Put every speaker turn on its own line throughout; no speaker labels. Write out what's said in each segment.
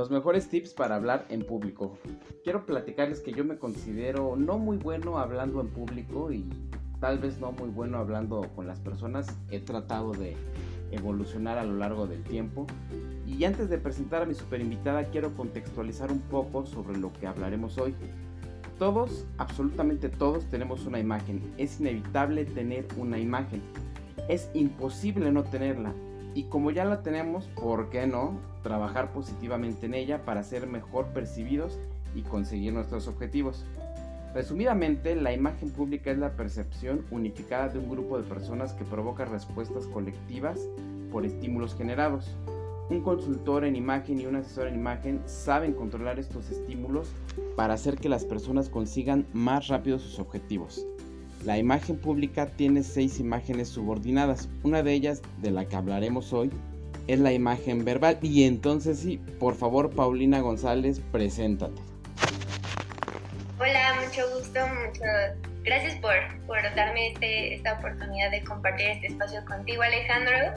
los mejores tips para hablar en público. Quiero platicarles que yo me considero no muy bueno hablando en público y tal vez no muy bueno hablando con las personas. He tratado de evolucionar a lo largo del tiempo. Y antes de presentar a mi super invitada, quiero contextualizar un poco sobre lo que hablaremos hoy. Todos, absolutamente todos, tenemos una imagen. Es inevitable tener una imagen. Es imposible no tenerla. Y como ya la tenemos, ¿por qué no trabajar positivamente en ella para ser mejor percibidos y conseguir nuestros objetivos? Resumidamente, la imagen pública es la percepción unificada de un grupo de personas que provoca respuestas colectivas por estímulos generados. Un consultor en imagen y un asesor en imagen saben controlar estos estímulos para hacer que las personas consigan más rápido sus objetivos. La imagen pública tiene seis imágenes subordinadas. Una de ellas, de la que hablaremos hoy, es la imagen verbal. Y entonces sí, por favor, Paulina González, preséntate.
Hola, mucho gusto, muchas gracias por, darme este, esta oportunidad de compartir este espacio contigo, Alejandro.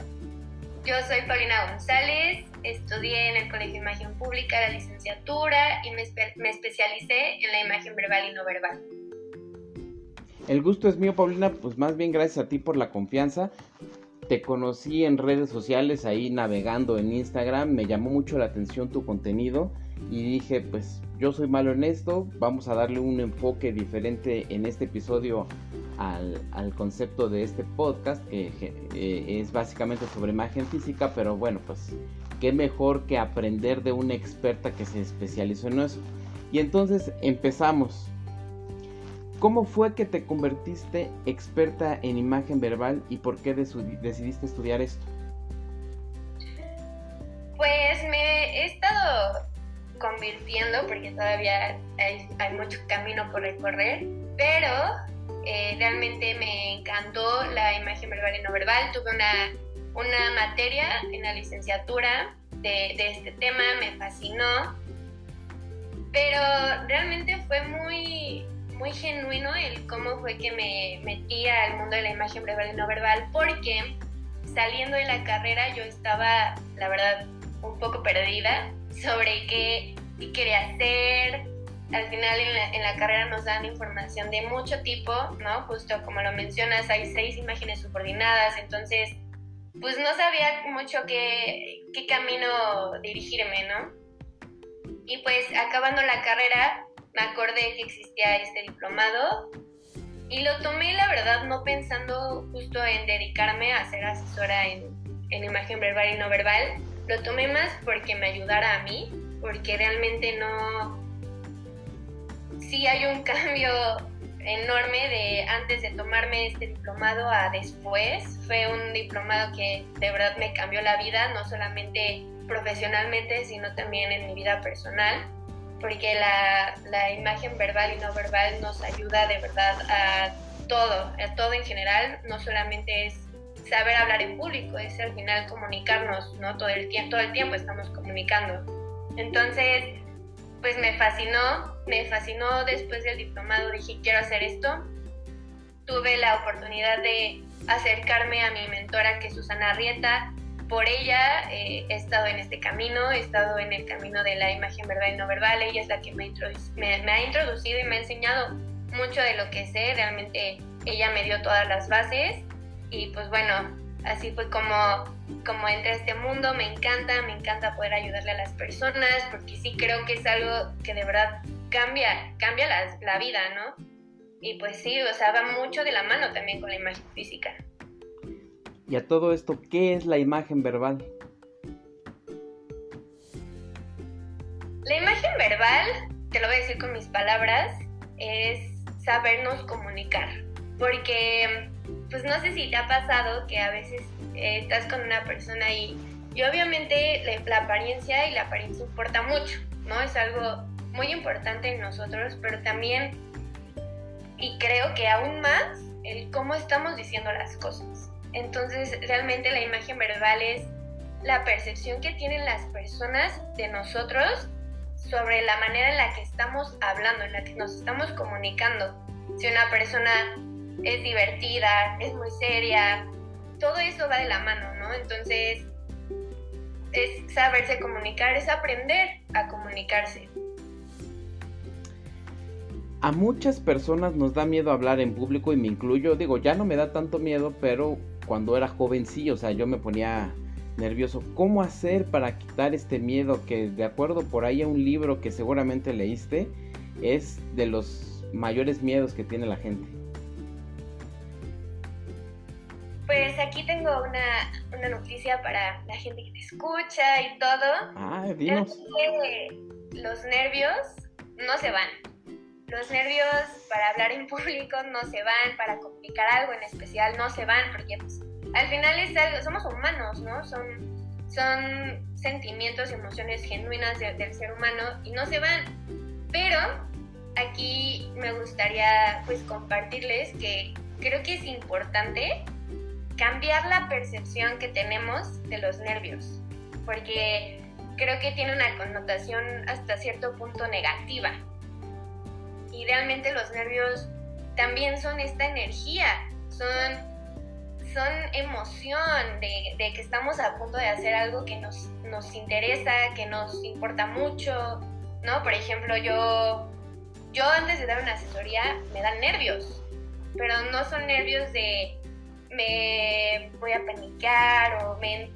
Yo soy Paulina González, estudié en el Colegio de Imagen Pública la licenciatura y me especialicé en la imagen verbal y no verbal.
El gusto es mío, Paulina, pues más bien gracias a ti por la confianza. Te conocí en redes sociales, ahí navegando en Instagram, me llamó mucho la atención tu contenido y dije, pues yo soy malo en esto, vamos a darle un enfoque diferente en este episodio al, concepto de este podcast, que eh, es básicamente sobre imagen física, pero bueno, pues qué mejor que aprender de una experta que se especializó en eso. Y entonces empezamos. ¿Cómo fue que te convertiste experta en imagen verbal y por qué decidiste estudiar esto?
Pues me he estado convirtiendo porque todavía hay, mucho camino por recorrer, pero eh, realmente me encantó la imagen verbal y no verbal. Tuve una, una materia en la licenciatura de, de este tema, me fascinó, pero realmente fue muy muy genuino el cómo fue que me metí al mundo de la imagen verbal y no verbal, porque saliendo de la carrera yo estaba, la verdad, un poco perdida sobre qué, quería hacer. Al final en la, en la, carrera nos dan información de mucho tipo, ¿no? Justo como lo mencionas, hay seis imágenes subordinadas, entonces pues no sabía mucho qué, qué camino dirigirme, ¿no? Y pues acabando la carrera, me acordé que existía este diplomado y lo tomé, la verdad, no pensando justo en dedicarme a ser asesora en, en imagen verbal y no verbal. Lo tomé más porque me ayudara a mí, porque realmente no... Sí hay un cambio enorme de antes de tomarme este diplomado a después. Fue un diplomado que de verdad me cambió la vida, no solamente profesionalmente, sino también en mi vida personal porque la, la, imagen verbal y no verbal nos ayuda de verdad a todo, a todo en general, no solamente es saber hablar en público, es al final comunicarnos, ¿no? Todo el tiempo, todo el tiempo estamos comunicando. Entonces, pues me fascinó, me fascinó después del diplomado, dije, quiero hacer esto. Tuve la oportunidad de acercarme a mi mentora, que es Susana Rieta, por ella eh, he estado en este camino, he estado en el camino de la imagen verbal y no verbal. Ella es la que me, ha introducido y me ha enseñado mucho de lo que sé. Realmente ella me dio todas las bases y pues bueno, así fue como, como entré este mundo. Me encanta, me encanta poder ayudarle a las personas porque sí creo que es algo que de verdad cambia, cambia la, la vida, ¿no? Y pues sí, o sea, va mucho de la mano también con la imagen física.
Y a todo esto, ¿qué es la imagen verbal?
La imagen verbal, te lo voy a decir con mis palabras, es sabernos comunicar. Porque, pues no sé si te ha pasado que a veces eh, estás con una persona y, y obviamente la, apariencia y la apariencia importa mucho, ¿no? Es algo muy importante en nosotros, pero también, y creo que aún más, el cómo estamos diciendo las cosas. Entonces, realmente la imagen verbal es la percepción que tienen las personas de nosotros sobre la manera en la que estamos hablando, en la que nos estamos comunicando. Si una persona es divertida, es muy seria, todo eso va de la mano, ¿no? Entonces, es saberse comunicar, es aprender a comunicarse.
A muchas personas nos da miedo hablar en público y me incluyo, digo, ya no me da tanto miedo, pero cuando era joven sí, o sea, yo me ponía nervioso. ¿Cómo hacer para quitar este miedo que de acuerdo por ahí a un libro que seguramente leíste, es de los mayores miedos que tiene la gente?
Pues aquí tengo una, noticia para la gente que te escucha y todo.
Ah, dinos.
los nervios no se van. Los nervios para hablar en público no se van, para comunicar algo en especial no se van, porque pues, al final es algo, somos humanos, ¿no? Son, son sentimientos y emociones genuinas del ser humano y no se van. Pero aquí me gustaría pues compartirles que creo que es importante cambiar la percepción que tenemos de los nervios, porque creo que tiene una connotación hasta cierto punto negativa. Idealmente los nervios también son esta energía, son, son emoción de, que estamos a punto de hacer algo que nos, nos interesa, que nos importa mucho, ¿no? Por ejemplo, yo, yo antes de dar una asesoría me dan nervios, pero no son nervios de me voy a panicar o me,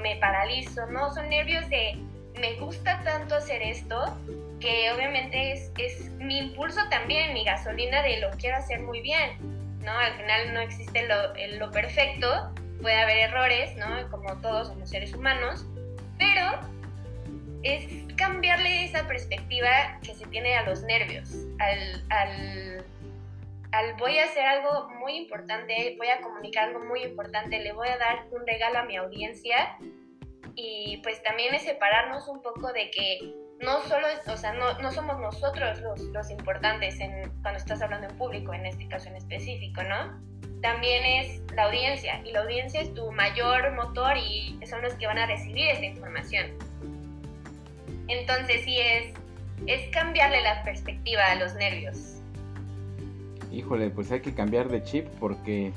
me paralizo, no, son nervios de me gusta tanto hacer esto que obviamente es, es mi impulso también, mi gasolina de lo quiero hacer muy bien, ¿no? Al final no existe lo, lo perfecto, puede haber errores, ¿no? Como todos somos seres humanos, pero es cambiarle esa perspectiva que se tiene a los nervios, al, al al voy a hacer algo muy importante, voy a comunicar algo muy importante, le voy a dar un regalo a mi audiencia y pues también es separarnos un poco de que no solo, o sea, no, no somos nosotros los, los importantes en, cuando estás hablando en público, en este caso en específico, ¿no? También es la audiencia y la audiencia es tu mayor motor y son los que van a recibir esta información. Entonces sí es, es cambiarle la perspectiva a los nervios
híjole, pues hay que cambiar de chip porque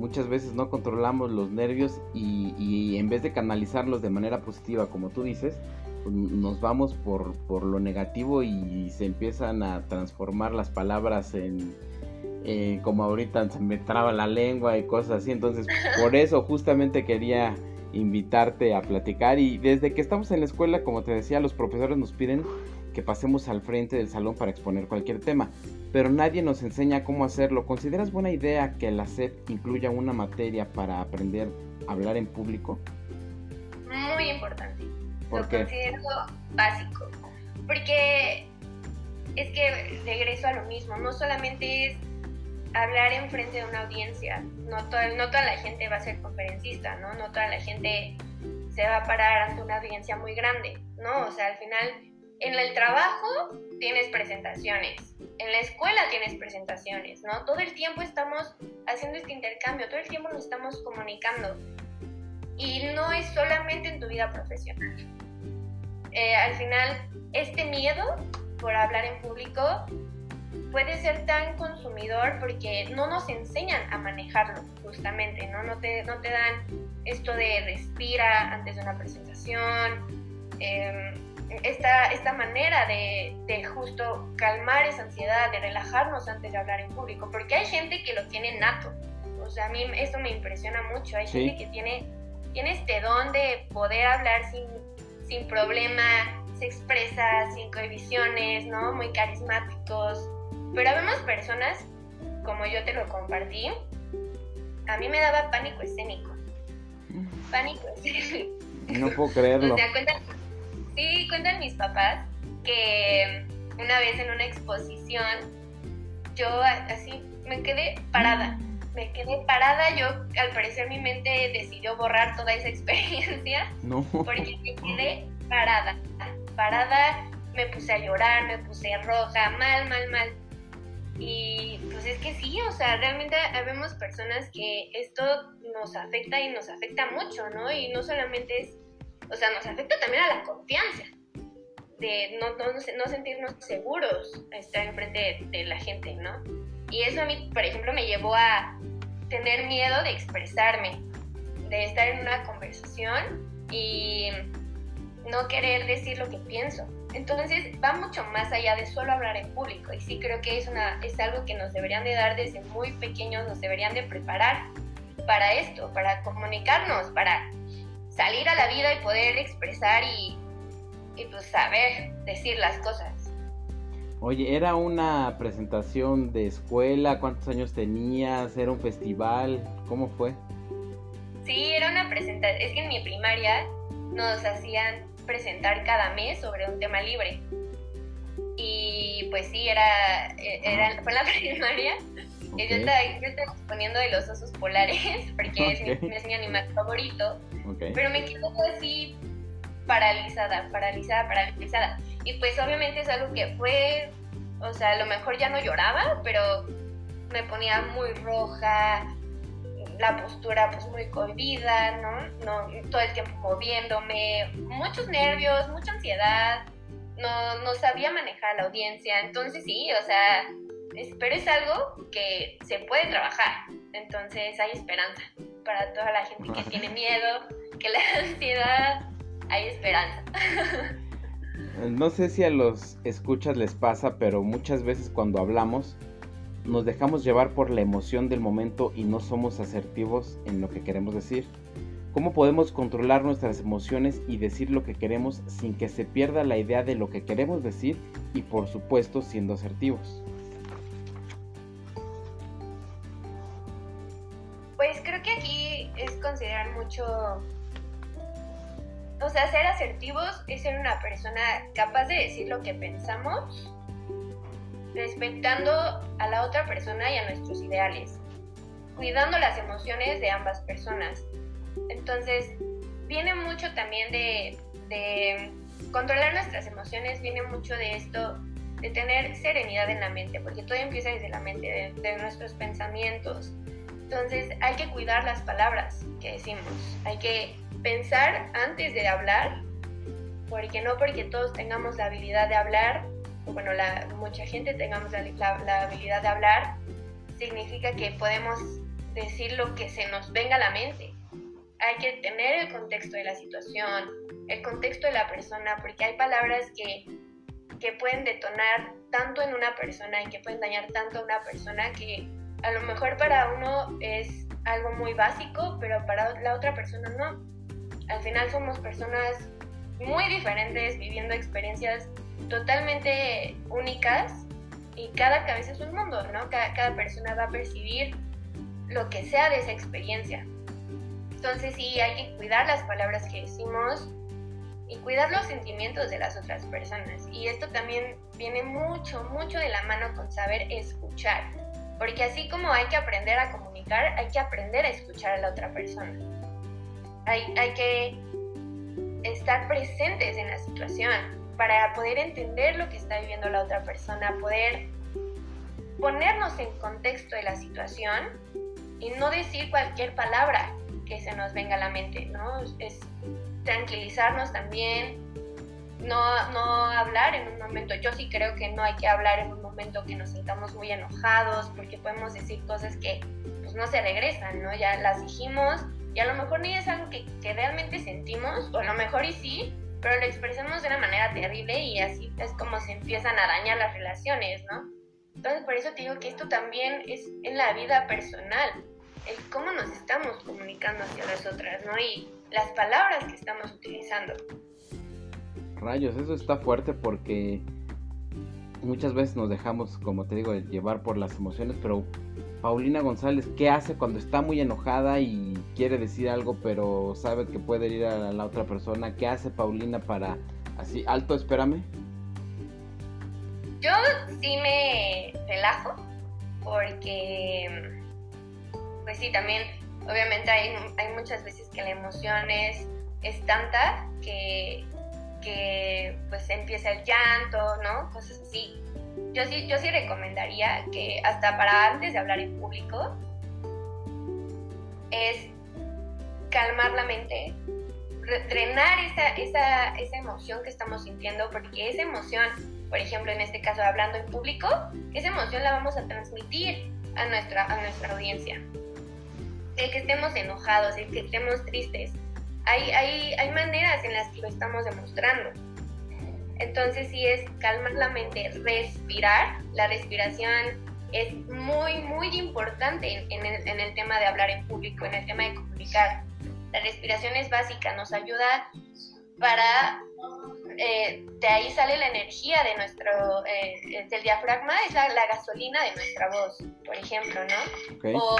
muchas veces no controlamos los nervios y, en vez de canalizarlos de manera positiva, como tú dices, pues nos vamos por, por, lo negativo y se empiezan a transformar las palabras en, como ahorita se me traba la lengua y cosas así. Entonces, por eso justamente quería invitarte a platicar y desde que estamos en la escuela, como te decía, los profesores nos piden que pasemos al frente del salón para exponer cualquier tema, pero nadie nos enseña cómo hacerlo. ¿Consideras buena idea que la SED incluya una materia para aprender a hablar en público?
Muy importante. Lo considero básico. Porque es que regreso a lo mismo, no solamente es hablar en frente de una audiencia, no, no toda la gente va a ser conferencista, ¿no? No toda la gente se va a parar ante una audiencia muy grande, ¿no? O sea, al final en el trabajo tienes presentaciones, en la escuela tienes presentaciones, ¿no? Todo el tiempo estamos haciendo este intercambio, todo el tiempo nos estamos comunicando. Y no es solamente en tu vida profesional. Eh, al final, este miedo por hablar en público puede ser tan consumidor porque no nos enseñan a manejarlo, justamente, ¿no? No te, no te dan esto de respira antes de una presentación. Eh, esta, esta manera de, de, justo calmar esa ansiedad, de relajarnos antes de hablar en público, porque hay gente que lo tiene nato. O sea, a mí esto me impresiona mucho. Hay gente que tiene, tiene este don de poder hablar sin, sin problema, se expresa sin cohibiciones, ¿no? Muy carismáticos. Pero vemos personas, como yo te lo compartí, a mí me daba pánico escénico. Mm. Pánico escénico.
No puedo creerlo.
o sea, Sí, cuentan mis papás que una vez en una exposición yo así me quedé parada. Me quedé parada, yo al parecer mi mente decidió borrar toda esa experiencia
no.
porque me quedé parada, parada, me puse a llorar, me puse roja, mal, mal, mal. Y pues es que sí, o sea, realmente vemos personas que esto nos afecta y nos afecta mucho, ¿no? Y no solamente es o sea, nos afecta también a la confianza, de no, no, no sentirnos seguros estar enfrente de, de la gente, ¿no? Y eso a mí, por ejemplo, me llevó a tener miedo de expresarme, de estar en una conversación y no querer decir lo que pienso. Entonces va mucho más allá de solo hablar en público y sí creo que es, es algo que nos deberían de dar desde muy pequeños, nos deberían de preparar para esto, para comunicarnos, para salir a la vida y poder expresar y, y pues saber decir las cosas.
Oye, ¿era una presentación de escuela? ¿Cuántos años tenías? ¿Era un festival? ¿Cómo fue?
Sí, era una presentación. Es que en mi primaria nos hacían presentar cada mes sobre un tema libre. Y pues sí, era, e, era fue la primaria. Yo, estaba, exponiendo de los osos polares, porque es, mi, es, mi, animal favorito. Pero me quedo así paralizada, paralizada, paralizada. Y pues obviamente es algo que fue, o sea, a lo mejor ya no lloraba, pero me ponía muy roja, la postura pues muy cohibida, ¿no? ¿no? Todo el tiempo moviéndome, muchos nervios, mucha ansiedad, no, no sabía manejar la audiencia, entonces sí, o sea, pero es algo que se puede trabajar, entonces hay esperanza para toda la gente que tiene miedo, que la ansiedad, hay esperanza.
No sé si a los escuchas les pasa, pero muchas veces cuando hablamos nos dejamos llevar por la emoción del momento y no somos asertivos en lo que queremos decir. ¿Cómo podemos controlar nuestras emociones y decir lo que queremos sin que se pierda la idea de lo que queremos decir y por supuesto siendo asertivos?
Creo que aquí es considerar mucho o sea, ser asertivos es ser una persona capaz de decir lo que pensamos, respetando a la otra persona y a nuestros ideales, cuidando las emociones de ambas personas. Entonces, viene mucho también de, controlar nuestras emociones, viene mucho de esto, de tener serenidad en la mente, porque todo empieza desde la mente, de nuestros pensamientos. Entonces, hay que cuidar las palabras que decimos, hay que pensar antes de hablar, porque no porque todos tengamos la habilidad de hablar, bueno, la, mucha gente tengamos la, la, habilidad de hablar, significa que podemos decir lo que se nos venga a la mente. Hay que tener el contexto de la situación, el contexto de la persona, porque hay palabras que, que pueden detonar tanto en una persona y que pueden dañar tanto a una persona que a lo mejor para uno es algo muy básico, pero para la otra persona no al final somos personas muy diferentes, viviendo experiencias totalmente únicas y cada cabeza es un mundo, ¿no? Cada, persona va a percibir lo que sea de esa experiencia. Entonces sí, hay que cuidar las palabras que decimos y cuidar los sentimientos de las otras personas. Y esto también viene mucho, mucho de la mano con saber escuchar. Porque así como hay que aprender a comunicar, hay que aprender a escuchar a la otra persona hay, que estar presentes en la situación para poder entender lo que está viviendo la otra persona, poder ponernos en contexto de la situación y no decir cualquier palabra que se nos venga a la mente, ¿no? Es tranquilizarnos también, no, no hablar en un momento, yo sí creo que no hay que hablar en un momento que nos sintamos muy enojados, porque podemos decir cosas que pues no se regresan, ¿no? Ya las dijimos, y a lo mejor ni es algo que, que realmente sentimos, o a lo mejor sí, pero lo expresamos de una manera terrible y así es como se empiezan a dañar las relaciones, ¿no? Entonces por eso te digo que esto también es en la vida personal, el cómo nos estamos comunicando hacia las otras, ¿no? Y las palabras que estamos utilizando.
Rayos, eso está fuerte porque muchas veces nos dejamos, como te digo, llevar por las emociones, pero Paulina González, ¿qué hace cuando está muy enojada y quiere decir algo, pero sabe que puede ir a la otra persona? ¿Qué hace Paulina para así, alto, espérame?
Yo sí me relajo, porque, pues sí, también, obviamente hay, hay muchas veces que la emoción es, es tanta que, que pues empieza el llanto, ¿no? Cosas así yo sí, yo sí recomendaría que hasta para antes de hablar en público es calmar la mente, drenar esa, esa, esa emoción que estamos sintiendo, porque esa emoción, por ejemplo, en este caso hablando en público, esa emoción la vamos a transmitir a nuestra, a nuestra audiencia. El que estemos enojados, el que estemos tristes, hay, hay, maneras en las que lo estamos demostrando. Entonces sí es calmar la mente, respirar. La respiración es muy, muy importante en, el, en el tema de hablar en público, en el tema de comunicar. La respiración es básica, nos ayuda para eh, de ahí sale la energía de nuestro, eh, del diafragma, es la, gasolina de nuestra voz, por ejemplo, ¿no? O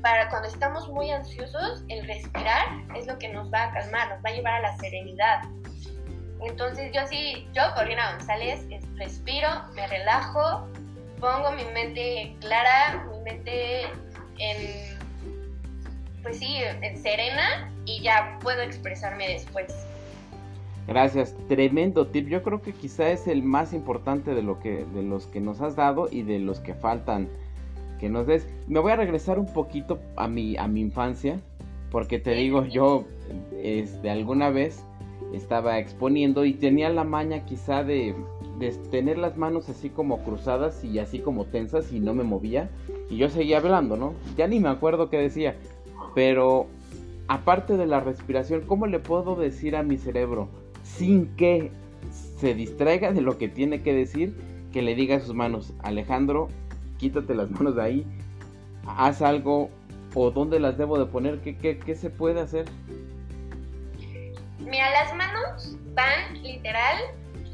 para cuando estamos muy ansiosos, el respirar es lo que nos va a calmar, nos va a llevar a la serenidad. Entonces yo sí, yo, Corina González, respiro, me relajo, pongo mi mente clara, mi mente en, pues sí, en serena y ya puedo expresarme después.
Gracias, tremendo tip. Yo creo que quizá es el más importante de lo que de los que nos has dado y de los que faltan que nos des. Me voy a regresar un poquito a mi a mi infancia, porque te digo, yo este alguna vez estaba exponiendo y tenía la maña quizá de, de tener las manos así como cruzadas y así como tensas y no me movía y yo seguía hablando, ¿no? Ya ni me acuerdo qué decía, pero aparte de la respiración, ¿cómo le puedo decir a mi cerebro? Sin que se distraiga de lo que tiene que decir, que le diga a sus manos, Alejandro, quítate las manos de ahí, haz algo o dónde las debo de poner, ¿qué, qué, se puede hacer?
Mira, las manos van literal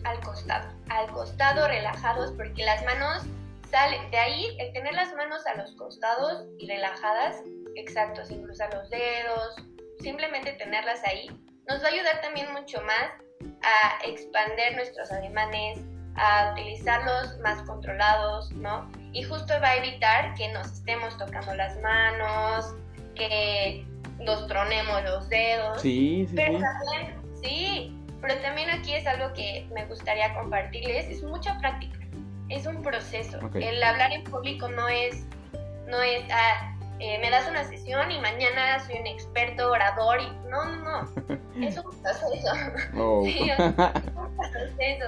al costado, al costado relajados, porque las manos salen, de ahí el tener las manos a los costados y relajadas, exacto, sin cruzar los dedos, simplemente tenerlas ahí, nos va a ayudar también mucho más a expander nuestros ademanes, a utilizarlos más controlados, ¿no? Y justo va a evitar que nos estemos tocando las manos, que nos tronemos los dedos.
Sí, sí.
Pero también, sí, pero también aquí es algo que me gustaría compartirles, es mucha práctica, es un proceso. El hablar en público no es, no es, ah, eh, me das una sesión y mañana soy un experto orador y no, no, no, es un proceso. Oh. sí, es un proceso.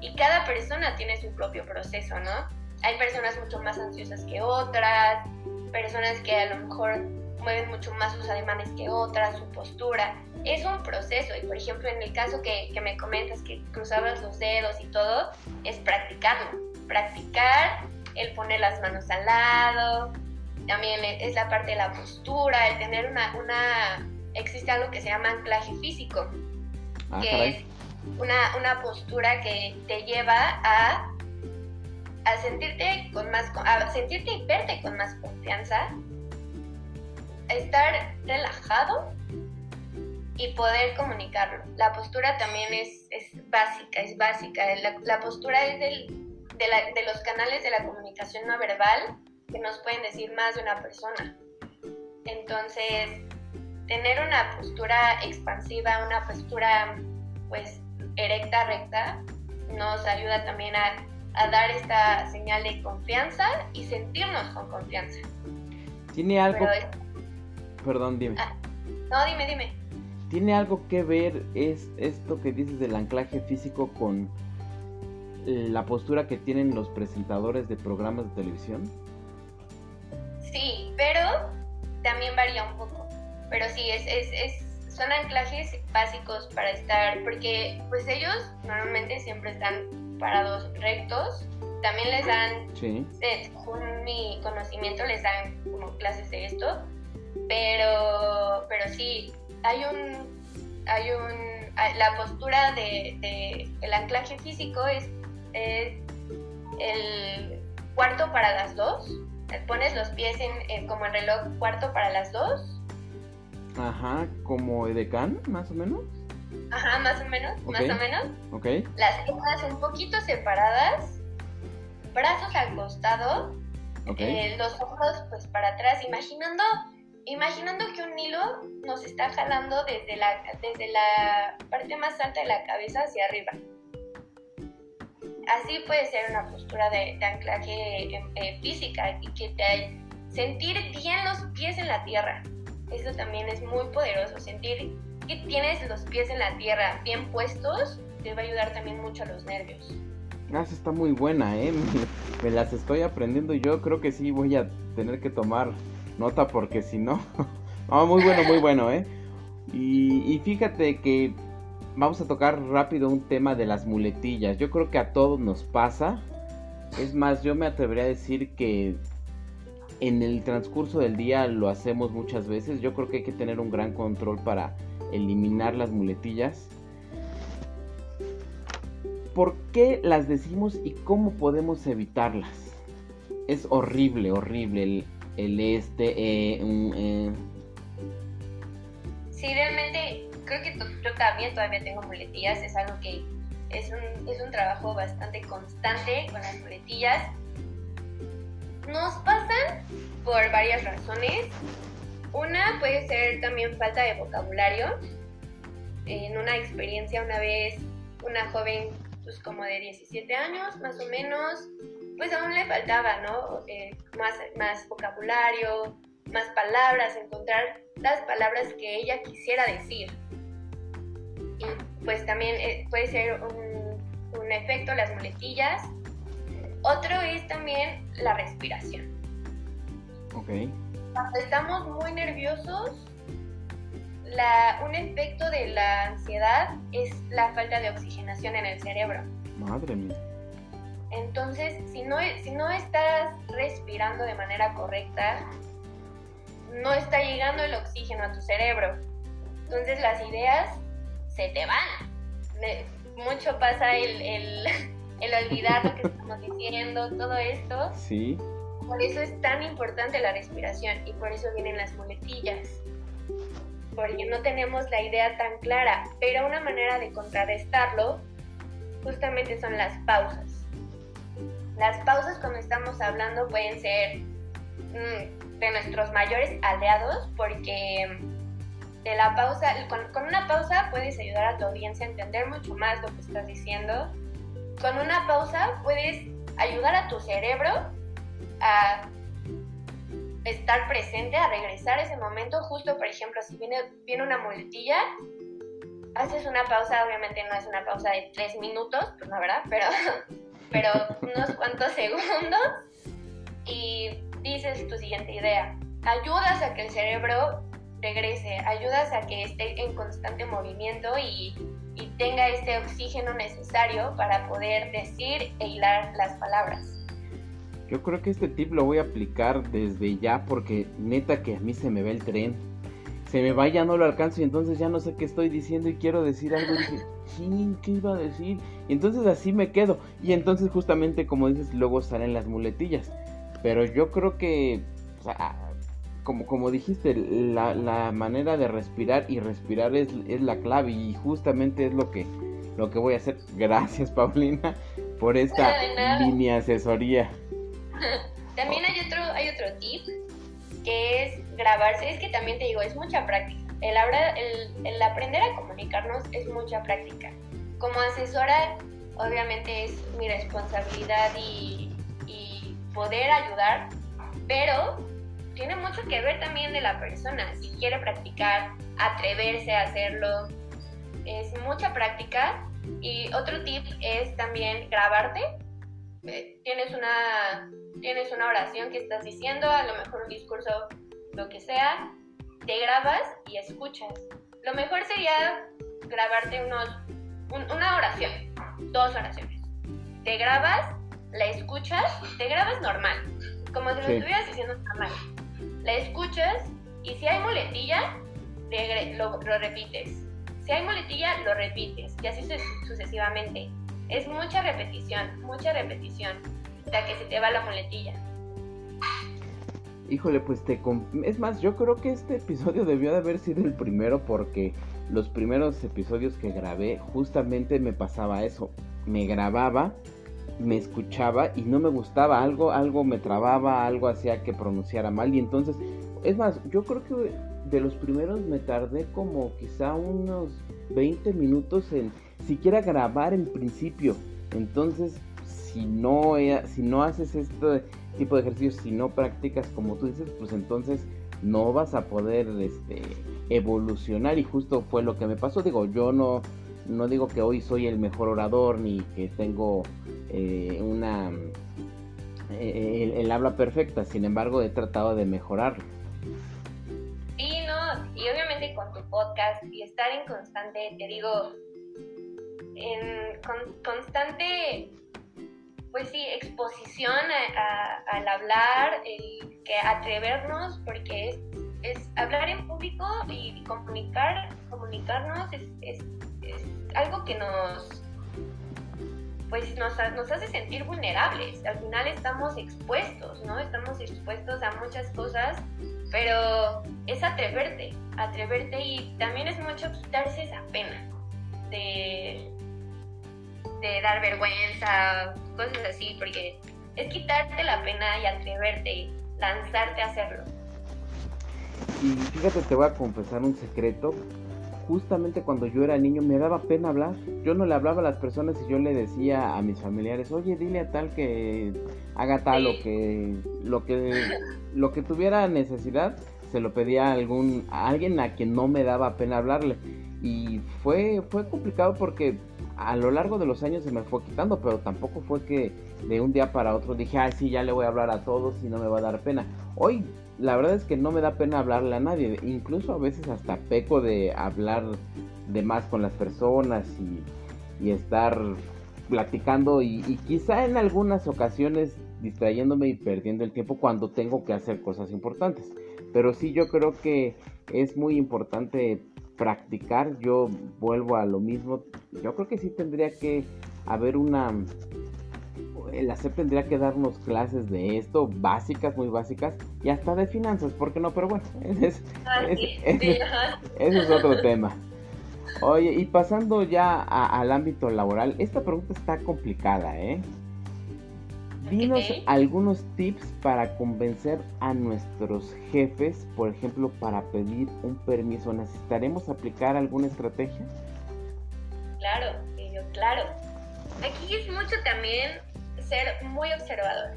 Y cada persona tiene su propio proceso, ¿no? Hay personas mucho más ansiosas que otras, personas que a lo mejor mueven mucho más sus ademanes que otras, su postura. Es un proceso y por ejemplo en el caso que, que me comentas que cruzabas los dedos y todo, es practicarlo. Practicar el poner las manos al lado, también es la parte de la postura, el tener una, una existe algo que se llama anclaje físico, ah, que es una, una, postura que te lleva a, a sentirte con más, a sentirte y verte con más confianza, a estar relajado y poder comunicarlo. La postura también es, es básica, es básica. La, la postura es del, de, la, de los canales de la comunicación no verbal que nos pueden decir más de una persona. Entonces, tener una postura expansiva, una postura pues erecta, recta, nos ayuda también a, dar esta señal de confianza y sentirnos con confianza.
¿Tiene algo... Perdón, dime.
Ah, no, dime, dime.
¿Tiene algo que ver es esto que dices del anclaje físico con la postura que tienen los presentadores de programas de televisión?
Sí, pero también varía un poco. Pero sí, es, es, es, son anclajes básicos para estar, porque pues ellos normalmente siempre están parados rectos. También les dan, sí. según mi conocimiento, les dan como clases de esto. Pero, pero sí, hay un, hay un, la postura de, de el anclaje físico es, es el cuarto para las dos pones los pies en, como el reloj cuarto para las dos.
Ajá, como edecán, más o menos.
Ajá, más o menos, más o menos.
Ok.
Las piernas un poquito separadas, brazos al costado, eh, los ojos pues para atrás, imaginando, imaginando que un hilo nos está jalando desde la, desde la parte más alta de la cabeza hacia arriba así puede ser una postura de, anclaje em, eh, física y que te sentir bien los pies en la tierra. Eso también es muy poderoso, sentir que tienes los pies en la tierra bien puestos te va a ayudar también mucho a los nervios.
Ah, está muy buena, ¿eh? Me, las estoy aprendiendo. Yo creo que sí voy a tener que tomar nota porque si no... ah, muy bueno, muy bueno, ¿eh? Y, fíjate que vamos a tocar rápido un tema de las muletillas. Yo creo que a todos nos pasa. Es más, yo me atrevería a decir que en el transcurso del día lo hacemos muchas veces. Yo creo que hay que tener un gran control para eliminar las muletillas. ¿Por qué las decimos y cómo podemos evitarlas? Es horrible, horrible el, este. Eh, eh.
Sí, realmente creo que yo también todavía tengo muletillas. Es algo que es un, es un trabajo bastante constante con las muletillas. Nos pasan por varias razones. Una puede ser también falta de vocabulario. En una experiencia una vez, una joven pues como de 17 años más o menos, pues aún le faltaba, ¿no? Eh, más, más vocabulario, más palabras, encontrar las palabras que ella quisiera decir. Y pues también eh, puede ser un, un efecto las muletillas. Otro es también la respiración.
Ok.
Cuando estamos muy nerviosos, la, un efecto de la ansiedad es la falta de oxigenación en el cerebro.
Madre mía.
Entonces, si no, si no estás respirando de manera correcta, no está llegando el oxígeno a tu cerebro. Entonces las ideas se te van. mucho pasa el, el, el olvidar lo que estamos diciendo, todo esto.
Sí.
Por eso es tan importante la respiración y por eso vienen las muletillas. Porque no tenemos la idea tan clara. Pero una manera de contrarrestarlo justamente son las pausas las pausas cuando estamos hablando pueden ser mm, de nuestros mayores aliados porque de la pausa, con, una pausa puedes ayudar a tu audiencia a entender mucho más lo que estás diciendo. Con una pausa puedes ayudar a tu cerebro a estar presente, a regresar a ese momento. Justo, por ejemplo, si viene, viene una muletilla, haces una pausa, obviamente no es una pausa de tres minutos, pues no, ¿verdad? Pero pero unos cuantos segundos y dices tu siguiente idea. Ayudas a que el cerebro regrese, ayudas a que esté en constante movimiento y, y tenga este oxígeno necesario para poder decir e hilar las palabras.
Yo creo que este tip lo voy a aplicar desde ya porque neta que a mí se me ve el tren. Se me va, ya no lo alcanzo y entonces ya no sé qué estoy diciendo y quiero decir algo. Y ¿qué iba a decir? Y entonces así me quedo. Y entonces justamente como dices, luego salen las muletillas. Pero yo creo que, como, como dijiste, la, manera de respirar y respirar es, la clave y justamente es lo que, lo que voy a hacer. Gracias, Paulina, por esta línea asesoría.
También hay otro, hay otro tip que es grabarse. Es que también te digo, es mucha práctica el, el, aprender a comunicarnos es mucha práctica. Como asesora, obviamente es mi responsabilidad y, poder ayudar, pero tiene mucho que ver también de la persona. Si quiere practicar, atreverse a hacerlo, es mucha práctica. Y otro tip es también grabarte. Eh, tienes una, tienes una oración que estás diciendo, a lo mejor un discurso, lo que sea, te grabas y escuchas. Lo mejor sería grabarte unos, una oración, dos oraciones. Te grabas, la escuchas, te grabas normal, como si lo estuvieras diciendo normal. La escuchas y si hay muletilla, lo, lo repites. Si hay muletilla, lo repites y así sucesivamente. Es mucha repetición, mucha repetición, hasta que se te va la muletilla
híjole, pues te... Es más, yo creo que este episodio debió de haber sido el primero porque los primeros episodios que grabé justamente me pasaba eso. Me grababa, me escuchaba y no me gustaba algo, algo me trababa, algo hacía que pronunciara mal y entonces, es más, yo creo que de los primeros me tardé como quizá unos 20 minutos en siquiera grabar en principio. Entonces, si no, si no haces esto tipo de ejercicios, si no practicas como tú dices, pues entonces no vas a poder este, evolucionar y justo fue lo que me pasó. Digo, yo no, no digo que hoy soy el mejor orador ni que tengo eh, una eh, el, habla perfecta, sin embargo he tratado de mejorarlo.
Sí, no, y obviamente con tu podcast y estar en constante, te digo, en constante, pues sí, exposición al hablar, el que atrevernos, porque es, es, hablar en público y comunicar, comunicarnos es, es, es algo que nos pues nos, nos, hace sentir vulnerables. Al final estamos expuestos, ¿no? Estamos expuestos a muchas cosas, pero es atreverte, atreverte y también es mucho quitarse esa pena de, de dar vergüenza, cosas así, porque es quitarte la pena y atreverte, lanzarte a hacerlo.
Y fíjate, te voy a confesar un secreto justamente cuando yo era niño me daba pena hablar. Yo no le hablaba a las personas y yo le decía a mis familiares, oye, dile a tal que haga tal o que lo que lo que tuviera necesidad se lo pedía a algún a alguien a quien no me daba pena hablarle y fue fue complicado porque a lo largo de los años se me fue quitando, pero tampoco fue que de un día para otro dije, ay, sí, ya le voy a hablar a todos y no me va a dar pena. Hoy la verdad es que no me da pena hablarle a nadie, incluso a veces hasta peco de hablar de más con las personas y, estar platicando y, y, quizá en algunas ocasiones distrayéndome y perdiendo el tiempo cuando tengo que hacer cosas importantes. Pero sí yo creo que es muy importante practicar, yo vuelvo a lo mismo, yo creo que sí tendría que haber una el hacer tendría que darnos clases de esto, básicas, muy básicas, y hasta de finanzas, ¿por qué no? Pero bueno, ese es, es otro tema. Oye, y pasando ya al ámbito laboral, esta pregunta está complicada, ¿eh? Dinos algunos tips para convencer a nuestros jefes, por ejemplo, para pedir un permiso. ¿Necesitaremos aplicar alguna estrategia?
Claro, claro. Aquí es mucho también ser muy observador.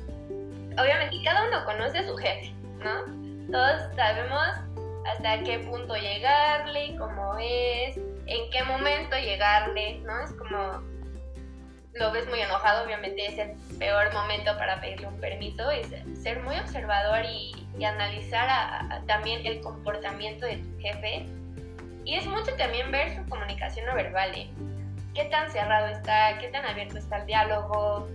Obviamente, cada uno conoce a su jefe, ¿no? Todos sabemos hasta qué punto llegarle, cómo es, en qué momento llegarle, ¿no? Es como lo ves muy enojado, obviamente es el peor momento para pedirle un permiso, es ser muy observador y, analizar también el comportamiento de tu jefe. Y es mucho también ver su comunicación no verbal, ¿eh? qué tan cerrado está, qué tan abierto está el diálogo,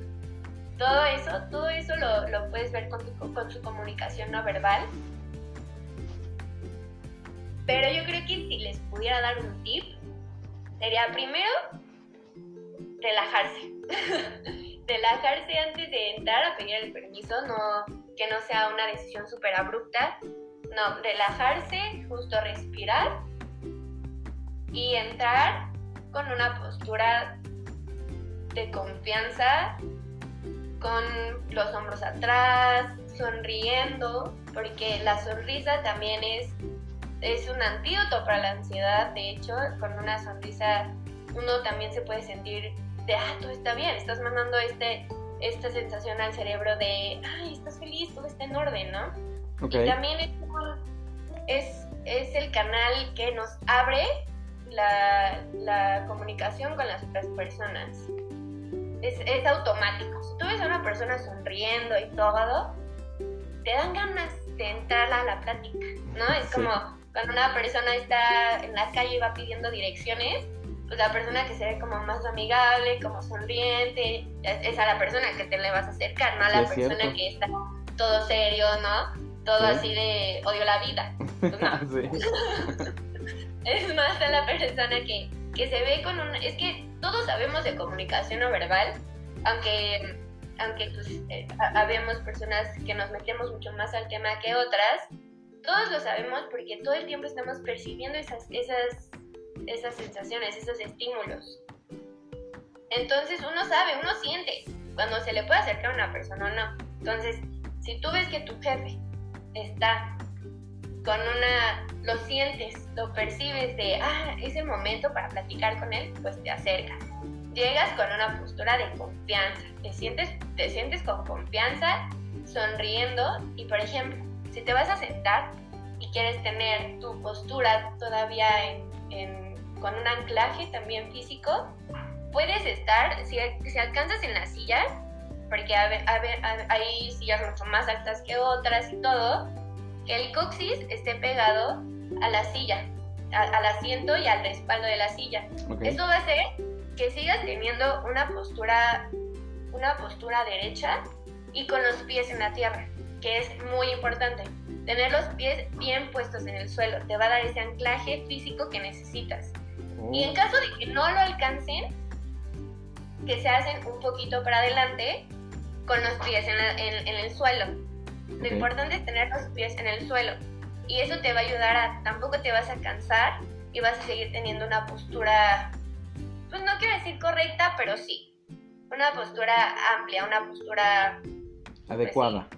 todo eso, todo eso lo, puedes ver con, con su comunicación no verbal. Pero yo creo que si les pudiera dar un tip, sería primero relajarse. relajarse antes de entrar a pedir el permiso, no, que no sea una decisión súper abrupta. No, relajarse, justo respirar y entrar con una postura de confianza con los hombros atrás, sonriendo, porque la sonrisa también es, es un antídoto para la ansiedad. De hecho, con una sonrisa uno también se puede sentir de, ah, todo está bien, estás mandando este, esta sensación al cerebro de, ay, estás feliz, todo está en orden, ¿no? Y también es, es, el canal que nos abre la, la comunicación con las otras personas es, es automático. Si tú ves a una persona sonriendo y todo, te dan ganas de entrar a la plática, ¿no? Es como cuando una persona está en la calle y va pidiendo direcciones, pues la persona que se ve como más amigable, como sonriente, es a la persona que te le vas a acercar, no a la persona que está todo serio, ¿no? Todo así de odio la vida. Pues es más a la persona que, que se ve con un... Es que todos sabemos de comunicación no verbal, aunque, aunque pues, eh, habemos personas que nos metemos mucho más al tema que otras, todos lo sabemos porque todo el tiempo estamos percibiendo esas, esas, esas sensaciones, esos estímulos. Entonces uno sabe, uno siente cuando se le puede acercar a una persona o no. Entonces, si tú ves que tu jefe está con una, lo sientes, lo percibes de, ah, es el momento para platicar con él, pues te acercas. Llegas con una postura de confianza, te sientes, te sientes con confianza, sonriendo y, por ejemplo, si te vas a sentar y quieres tener tu postura todavía con un anclaje también físico, puedes estar, si, si alcanzas en la silla, porque hay sillas mucho más altas que otras y todo, que el coxis esté pegado a la silla, al asiento y al respaldo de la silla. Esto va a hacer que sigas teniendo una postura, una postura derecha y con los pies en la tierra, que es muy importante. Tener los pies bien puestos en el suelo te va a dar ese anclaje físico que necesitas. Y en oh. caso de que no lo alcancen, que se hacen un poquito para adelante con los pies en, el suelo. Lo importante es tener los pies en el suelo. Y eso te va a ayudar a, tampoco te vas a cansar y vas a seguir teniendo una postura, pues no quiero decir correcta, pero sí. Una postura amplia, una postura...
Pues adecuada.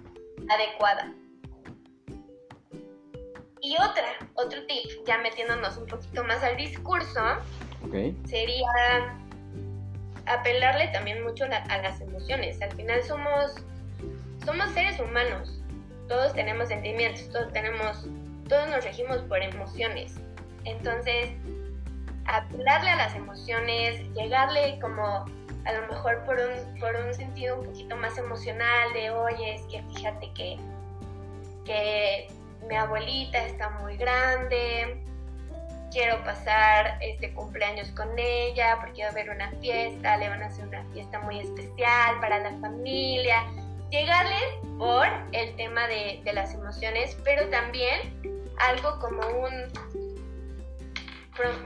adecuada. Y otra, otro tip, ya metiéndonos un poquito más al discurso, sería apelarle también mucho a las emociones. Al final somos, somos seres humanos, todos tenemos sentimientos, todos tenemos, todos nos regimos por emociones. Entonces, apelarle a las emociones, llegarle como a lo mejor por un, por un sentido un poquito más emocional de, oye, es que fíjate que, que mi abuelita está muy grande, quiero pasar este cumpleaños con ella porque va a haber una fiesta, le van a hacer una fiesta muy especial para la familia. Llegarles por el tema de, las emociones, pero también algo como un...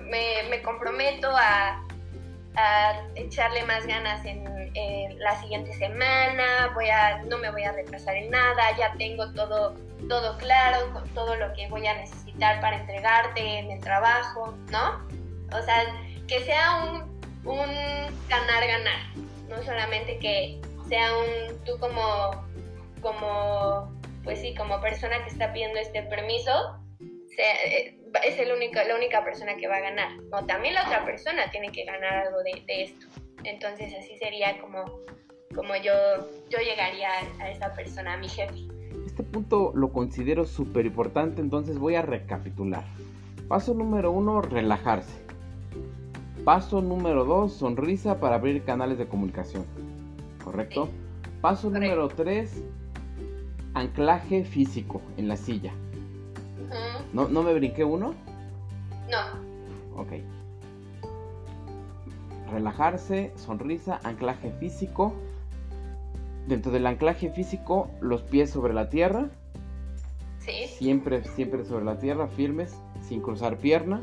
Me, comprometo a, echarle más ganas en, la siguiente semana, voy a, no me voy a retrasar en nada, ya tengo todo, todo claro, todo lo que voy a necesitar para entregarte en el trabajo, ¿no? O sea, que sea un, ganar-ganar, no solamente que sea un, tú como, como, pues sí, como persona que está pidiendo este permiso, eh, es el único, la única persona que va a ganar, no, también la otra persona tiene que ganar algo de, esto. Entonces así sería como, como yo, yo llegaría a esa persona, a mi jefe
este punto lo considero súper importante, entonces voy a recapitular. Paso número uno, relajarse. Paso número dos, sonrisa para abrir canales de comunicación. ¿Correcto? Paso número tres, anclaje físico en la silla. ¿No, ¿No me brinqué uno?
No.
Ok. Relajarse, sonrisa, anclaje físico dentro del anclaje físico, los pies sobre la tierra.
Sí.
Siempre, siempre sobre la tierra, firmes, sin cruzar pierna.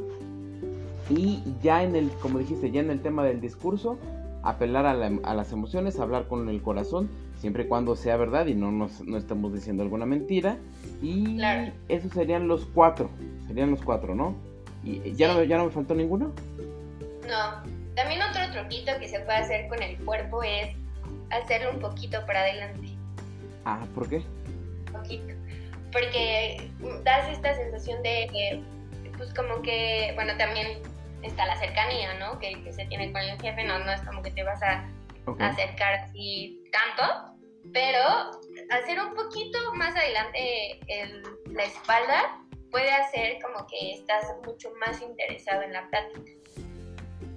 Y ya en el, como dijiste, ya en el tema del discurso, apelar a, las emociones, hablar con el corazón, siempre y cuando sea verdad y no, nos, no estamos diciendo alguna mentira. Y esos serían los cuatro, serían los cuatro, ¿no? ¿Y ya, no, ya no me faltó ninguno?
No. También otro truquito que se puede hacer con el cuerpo es hacerlo un poquito para adelante.
Ah, ¿por qué?
Un poquito. Porque das esta sensación de que, pues como que, bueno, también está la cercanía, ¿no? Que, se tiene con el jefe, no, no es como que te vas a, acercar así tanto, pero hacer un poquito más adelante la espalda puede hacer como que estás mucho más interesado en la plática.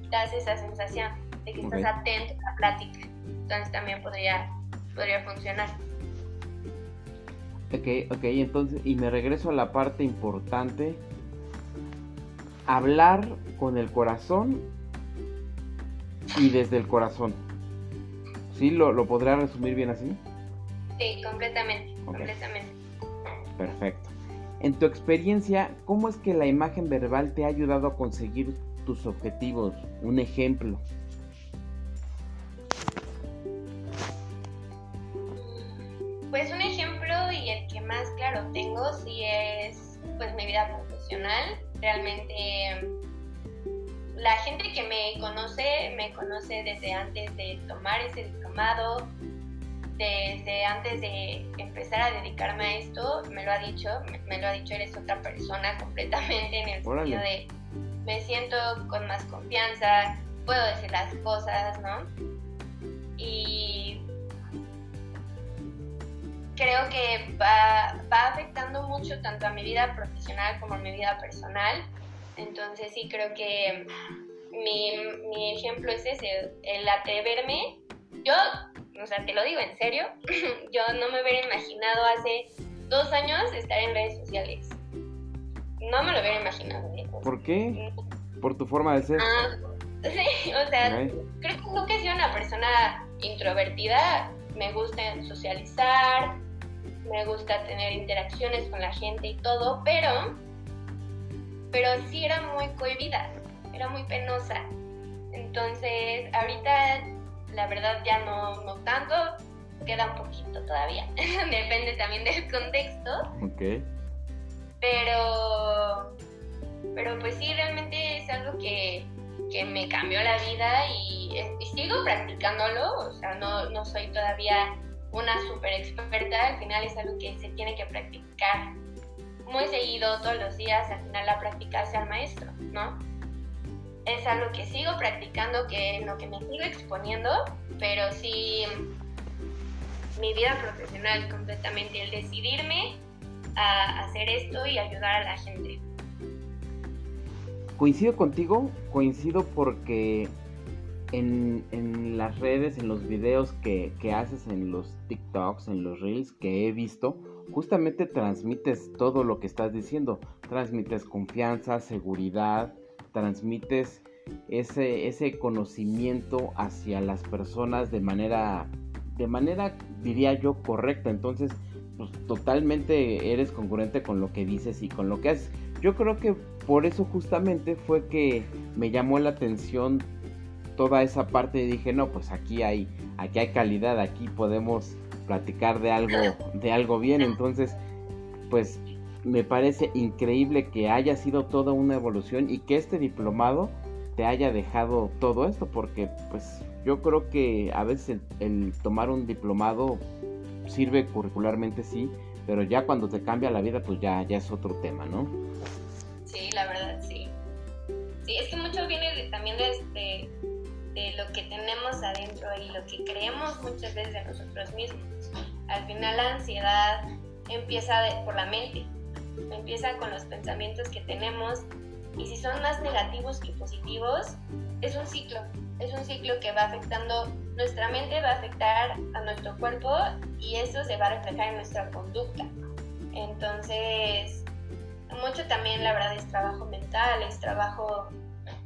Das esa sensación de que estás atento a la plática entonces también podría, podría funcionar. Ok,
ok, entonces, y me regreso a la parte importante. Hablar con el corazón y desde el corazón. ¿Sí? ¿Lo, lo podría resumir bien así?
Sí, completamente, completamente.
Perfecto. En tu experiencia, ¿cómo es que la imagen verbal te ha ayudado a conseguir tus objetivos? Un ejemplo.
Pues un ejemplo y el que más claro tengo sí es pues mi vida profesional. Realmente la gente que me conoce me conoce desde antes de tomar ese diplomado, desde antes de empezar a dedicarme a esto, me lo ha dicho, me, lo ha dicho, eres otra persona completamente en el sentido de me siento con más confianza, puedo decir las cosas, ¿no? Y creo que va, va afectando mucho tanto a mi vida profesional como a mi vida personal. Entonces sí creo que mi, mi ejemplo es ese, el atreverme. Yo, o sea, te lo digo en serio, yo no me hubiera imaginado hace dos años estar en redes sociales. No me lo hubiera imaginado. ¿eh?
¿Por qué? Por tu forma de ser.
Ah, sí, o sea, creo que nunca he sido una persona introvertida. Me gusta socializar, me gusta tener interacciones con la gente y todo, pero, pero sí era muy cohibida, era muy penosa. Entonces, ahorita la verdad ya no, no tanto, queda un poquito todavía, depende también del contexto.
Ok.
Pero, pero pues sí, realmente es algo que, que me cambió la vida y, y, sigo practicándolo, o sea, no, no soy todavía una super experta, al final es algo que se tiene que practicar muy seguido, todos los días, al final la práctica hace al maestro, ¿no? Es algo que sigo practicando, que lo que me sigo exponiendo, pero sí mi vida profesional completamente, el decidirme a hacer esto y ayudar a la gente.
Coincido contigo, coincido porque en, las redes, en los videos que, que, haces, en los TikToks, en los Reels que he visto, justamente transmites todo lo que estás diciendo. Transmites confianza, seguridad, transmites ese, ese conocimiento hacia las personas de manera, de manera, diría yo, correcta. Entonces, pues totalmente eres congruente con lo que dices y con lo que haces. Yo creo que por eso justamente fue que me llamó la atención toda esa parte y dije, no, pues aquí hay, aquí hay calidad, aquí podemos platicar de algo, de algo bien. Entonces, pues me parece increíble que haya sido toda una evolución y que este diplomado te haya dejado todo esto, porque pues yo creo que a veces el, tomar un diplomado sirve curricularmente sí, pero ya cuando te cambia la vida pues ya, ya es otro tema, ¿no?
Sí, la verdad, sí. Sí, es que mucho viene también de, este, de lo que tenemos adentro y lo que creemos muchas veces de nosotros mismos. Al final la ansiedad empieza por la mente, empieza con los pensamientos que tenemos y si son más negativos que positivos, es un ciclo, es un ciclo que va afectando nuestra mente, va a afectar a nuestro cuerpo y eso se va a reflejar en nuestra conducta. Entonces, mucho también la verdad es trabajo mental, es trabajo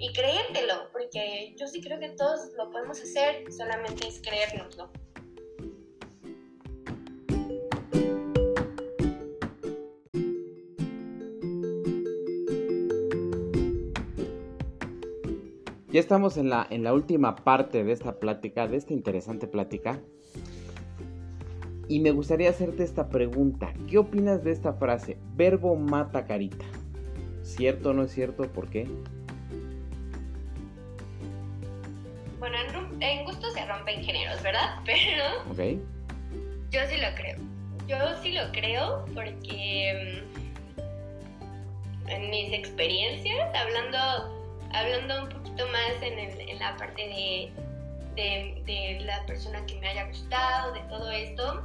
y creértelo, porque yo sí creo que todos lo podemos hacer, solamente es creérnoslo.
Ya estamos en la, en la última parte de esta plática, de esta interesante plática. Y me gustaría hacerte esta pregunta. ¿Qué opinas de esta frase? Verbo mata carita. ¿Cierto o no es cierto? ¿Por qué?
En, gusto se rompen géneros, ¿verdad? Pero
okay.
yo sí lo creo. Yo sí lo creo porque mm, en mis experiencias, hablando, hablando un poquito más en, en la parte de, de, de, la persona que me haya gustado, de todo esto,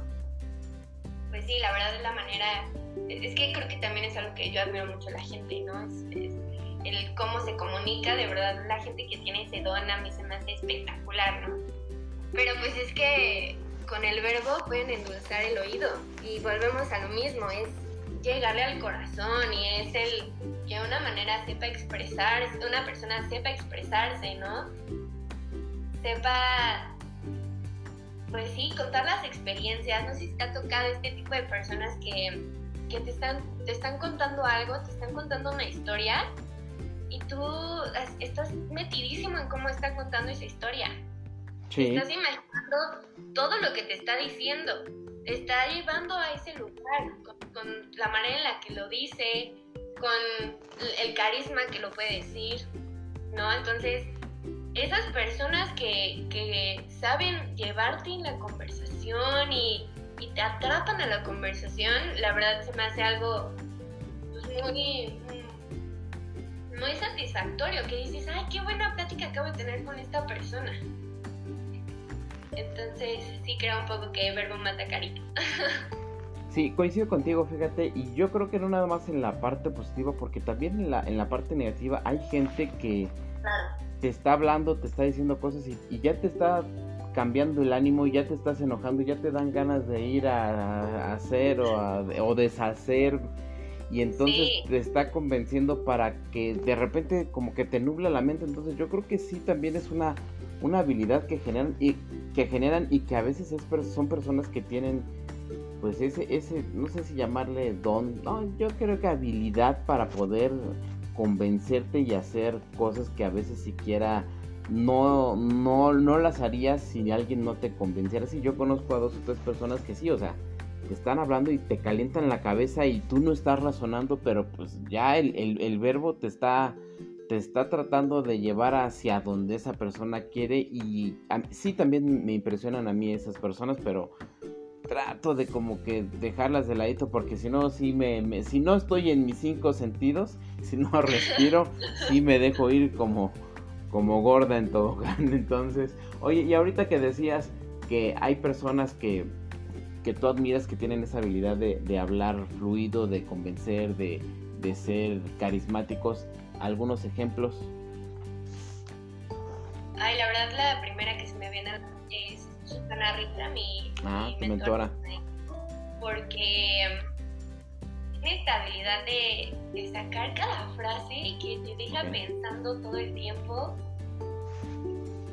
pues sí, la verdad es la manera, es que creo que también es algo que yo admiro mucho a la gente, ¿no? es, el cómo se comunica, de verdad la gente que tiene ese don a mí se me hace espectacular, ¿no? Pero pues es que con el verbo pueden endulzar el oído y volvemos a lo mismo, es llegarle al corazón y es el que una manera sepa expresar, una persona sepa expresarse, ¿no? Sepa, pues sí, contar las experiencias, no sé si te ha tocado este tipo de personas que, que te, están, te están contando algo, te están contando una historia y tú estás metidísimo en cómo está contando esa historia.
Sí.
Estás imaginando todo lo que te está diciendo. Te está llevando a ese lugar con, la manera en la que lo dice, con el carisma que lo puede decir, ¿no? Entonces, esas personas que, que saben llevarte en la conversación y, y, te atrapan a la conversación, la verdad se me hace algo pues, muy, muy satisfactorio, que dices, ay, qué buena plática acabo de tener con esta persona. Entonces, sí creo un poco que verbo mata carita.
Sí, coincido contigo, fíjate, y yo creo que no nada más en la parte positiva, porque también en la, en la parte negativa hay gente que te está hablando, te está diciendo cosas y, y, ya te está cambiando el ánimo y ya te estás enojando, ya te dan ganas de ir a, a hacer o, a, o deshacer y entonces te está convenciendo para que de repente como que te nubla la mente. Entonces yo creo que sí también es una, una habilidad que generan y que generan y que a veces es, son personas que tienen pues ese, ese, no sé si llamarle don, no, yo creo que habilidad para poder convencerte y hacer cosas que a veces siquiera no, no, no las harías si alguien no te convenciera. Si yo conozco a dos o tres personas que sí, o sea, te están hablando y te calientan la cabeza y tú no estás razonando, pero pues ya el, verbo te está, te está tratando de llevar hacia donde esa persona quiere y sí también me impresionan a mí esas personas, pero trato de como que dejarlas de ladito porque si no, sí me, si no estoy en mis cinco sentidos, si no respiro, sí me dejo ir como, como gorda en todo. Entonces, oye, y ahorita que decías que hay personas que que tú admiras que tienen esa habilidad de, hablar fluido, de convencer, de, ser carismáticos. ¿Algunos ejemplos?
Ay, la verdad la primera que se me viene es Susana Ritra, mi,
ah, mentora.
Porque um, tiene esta habilidad de, sacar cada frase y que te deja pensando todo el tiempo.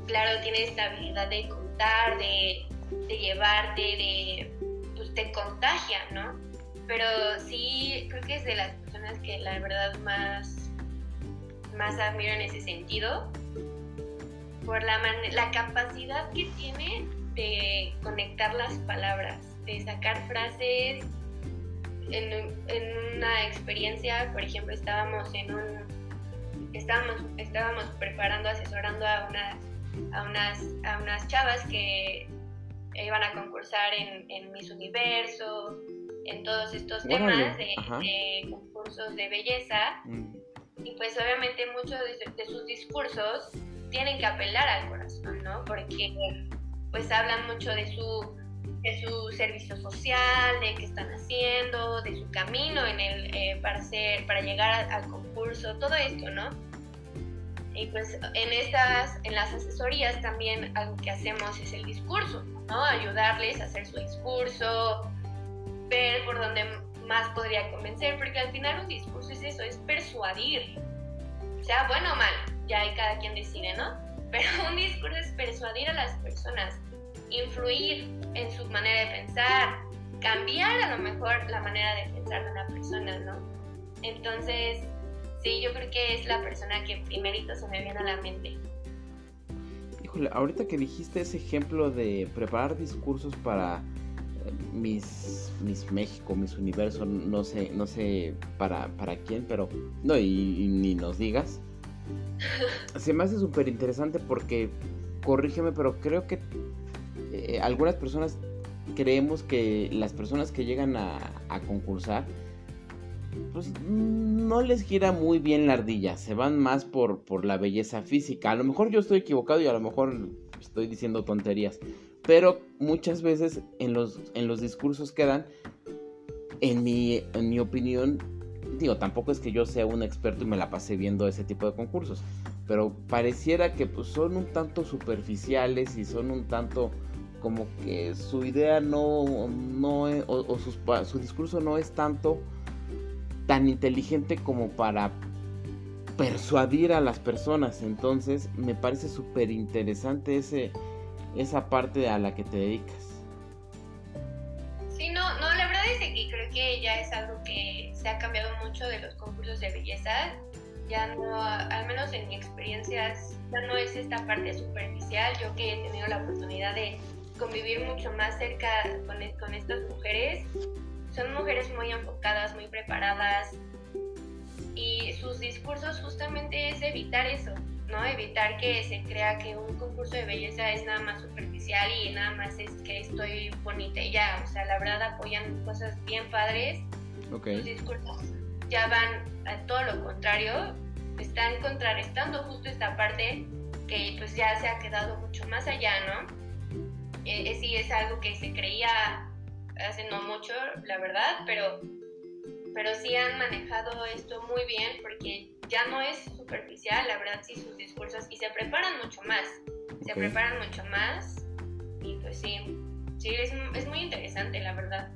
Claro, tiene esta habilidad de contar, de, de llevarte, de te contagia, ¿no? Pero sí, creo que es de las personas que la verdad más, más admiro en ese sentido, por la, la capacidad que tiene de conectar las palabras, de sacar frases. En, en una experiencia, por ejemplo, estábamos en un, estábamos, estábamos preparando, asesorando a unas, a unas, a unas chavas que iban a concursar en, en Miss Universo, en todos estos temas de, concursos de belleza. Mm. Y pues obviamente muchos de, sus discursos tienen que apelar al corazón, ¿no? Porque pues hablan mucho de su, de su servicio social, de qué están haciendo, de su camino en el, eh, para, ser, para llegar al concurso, todo esto, ¿no? Y pues en, estas, en las asesorías también algo que hacemos es el discurso, ¿no? Ayudarles a hacer su discurso, ver por dónde más podría convencer, porque al final un discurso es eso, es persuadir. Sea bueno o mal, ya hay cada quien decide, ¿no? Pero un discurso es persuadir a las personas, influir en su manera de pensar, cambiar a lo mejor la manera de pensar de una persona, ¿no? Entonces, sí, yo creo que es la persona que primerito se me viene a la mente.
Híjole, ahorita que dijiste ese ejemplo de preparar discursos para eh, mis, mis México, mis universo, no sé, no sé para, para quién, pero no, y, ni nos digas. Se me hace súper interesante porque, corrígeme, pero creo que eh, algunas personas creemos que las personas que llegan a, a concursar pues no les gira muy bien la ardilla, se van más por, por la belleza física. A lo mejor yo estoy equivocado y a lo mejor estoy diciendo tonterías, pero muchas veces en los, en los discursos quedan, en mi, en mi opinión, digo, tampoco es que yo sea un experto y me la pase viendo ese tipo de concursos, pero pareciera que pues, son un tanto superficiales y son un tanto como que su idea no, no o, su discurso no es tanto tan inteligente como para persuadir a las personas. Entonces me parece súper interesante esa parte a la que te dedicas.
Sí, no, no, la verdad es que creo que ya es algo que se ha cambiado mucho de los concursos de belleza. Ya no, al menos en mi experiencia, ya no es esta parte superficial. Yo que he tenido la oportunidad de convivir mucho más cerca con, con estas mujeres, son mujeres muy enfocadas, muy preparadas y sus discursos justamente es evitar eso, ¿no? Evitar que se crea que un concurso de belleza es nada más superficial y nada más es que estoy bonita y ya, o sea, la verdad apoyan cosas bien padres. Okay. Sus discursos ya van a todo lo contrario, están contrarrestando justo esta parte que pues ya se ha quedado mucho más allá, ¿no? Eh, sí es algo que se creía hace no mucho, la verdad, pero, pero sí han manejado esto muy bien porque ya no es superficial, la verdad, sí, sus discursos y se preparan mucho más, se preparan mucho más y pues sí, sí, es, es muy interesante, la verdad.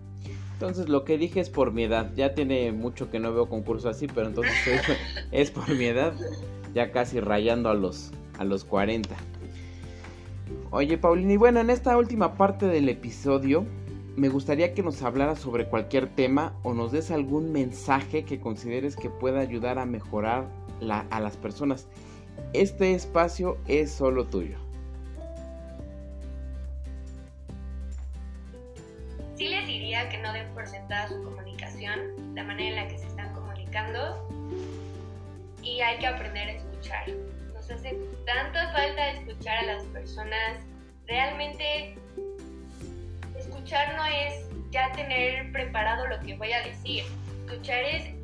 Entonces lo que dije es por mi edad. Ya tiene mucho que no veo concursos así, pero entonces es, por mi edad. Ya casi rayando a los, a los 40. Oye, Paulina, y bueno, en esta última parte del episodio me gustaría que nos hablaras sobre cualquier tema o nos des algún mensaje que consideres que pueda ayudar a mejorar a las personas. Este espacio es solo tuyo.
Sí les diría que no den por sentada su comunicación, la manera en la que se están comunicando y hay que aprender a escuchar. Nos hace tanta falta escuchar a las personas. Realmente escuchar no es ya tener preparado lo que voy a decir. Escuchar es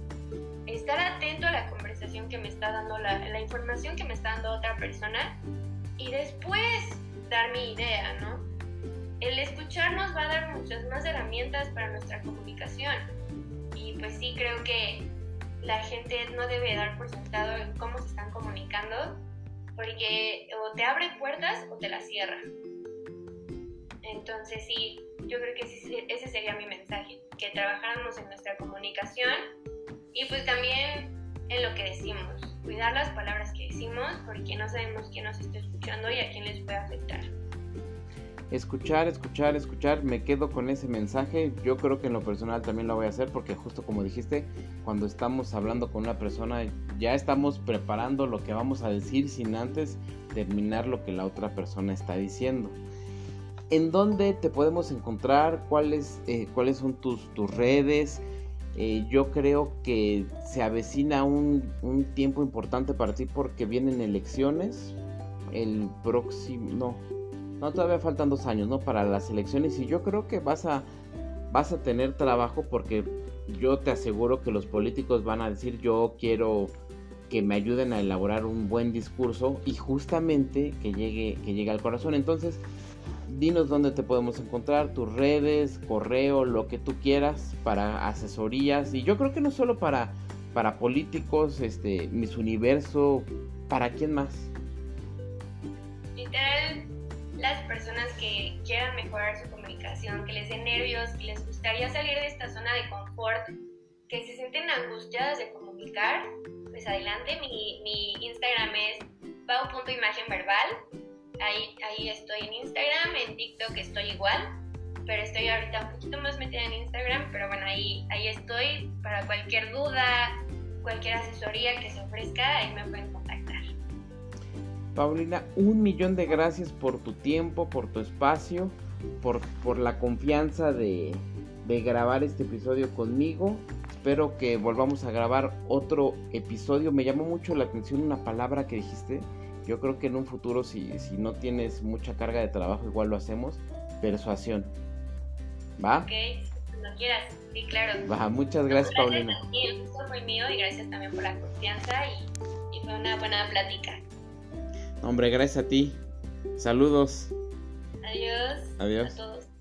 estar atento a la conversación que me está dando, la, la información que me está dando otra persona y después dar mi idea, ¿no? El escuchar nos va a dar muchas más herramientas para nuestra comunicación. Y pues sí, creo que la gente no debe dar por sentado en cómo se están comunicando, porque o te abre puertas o te las cierra. Entonces sí, yo creo que ese sería mi mensaje, que trabajáramos en nuestra comunicación y pues también en lo que decimos, cuidar las palabras que decimos porque no sabemos quién nos está escuchando y a quién les puede afectar.
Escuchar, escuchar, escuchar, me quedo con ese mensaje. Yo creo que en lo personal también lo voy a hacer porque justo como dijiste, cuando estamos hablando con una persona ya estamos preparando lo que vamos a decir sin antes terminar lo que la otra persona está diciendo. ¿En dónde te podemos encontrar? ¿Cuáles, eh, ¿cuáles son tus, tus redes? Eh, yo creo que se avecina un, tiempo importante para ti porque vienen elecciones. El próximo, no, no, todavía faltan dos años, ¿no? Para las elecciones y yo creo que vas a, vas a tener trabajo porque yo te aseguro que los políticos van a decir yo quiero que me ayuden a elaborar un buen discurso y justamente que llegue, que llegue al corazón. Entonces, dinos dónde te podemos encontrar, tus redes, correo, lo que tú quieras para asesorías. Y yo creo que no solo para, para políticos, este, Miss Universo, ¿para quién más?
Literal, las personas que quieran mejorar su comunicación, que les dé nervios, que les gustaría salir de esta zona de confort, que se sienten angustiadas de comunicar, pues adelante. Mi, mi Instagram es pau.imagenverbal Ahí, ahí estoy en Instagram, en TikTok estoy igual, pero estoy ahorita un poquito más metida en Instagram, pero bueno, ahí, ahí estoy para cualquier duda, cualquier asesoría que se ofrezca, ahí me pueden contactar.
Paulina, un millón de gracias por tu tiempo, por tu espacio, por, por la confianza de, de grabar este episodio conmigo. Espero que volvamos a grabar otro episodio. Me llamó mucho la atención una palabra que dijiste yo creo que en un futuro, si, si no tienes mucha carga de trabajo, igual lo hacemos. Persuasión.
¿Va? Ok, cuando quieras. Sí, claro.
Va, muchas gracias, Paulina.
el gusto fue mío y gracias también por la confianza y, y fue una buena plática.
Hombre, gracias a ti. Saludos.
Adiós.
Adiós.
A todos.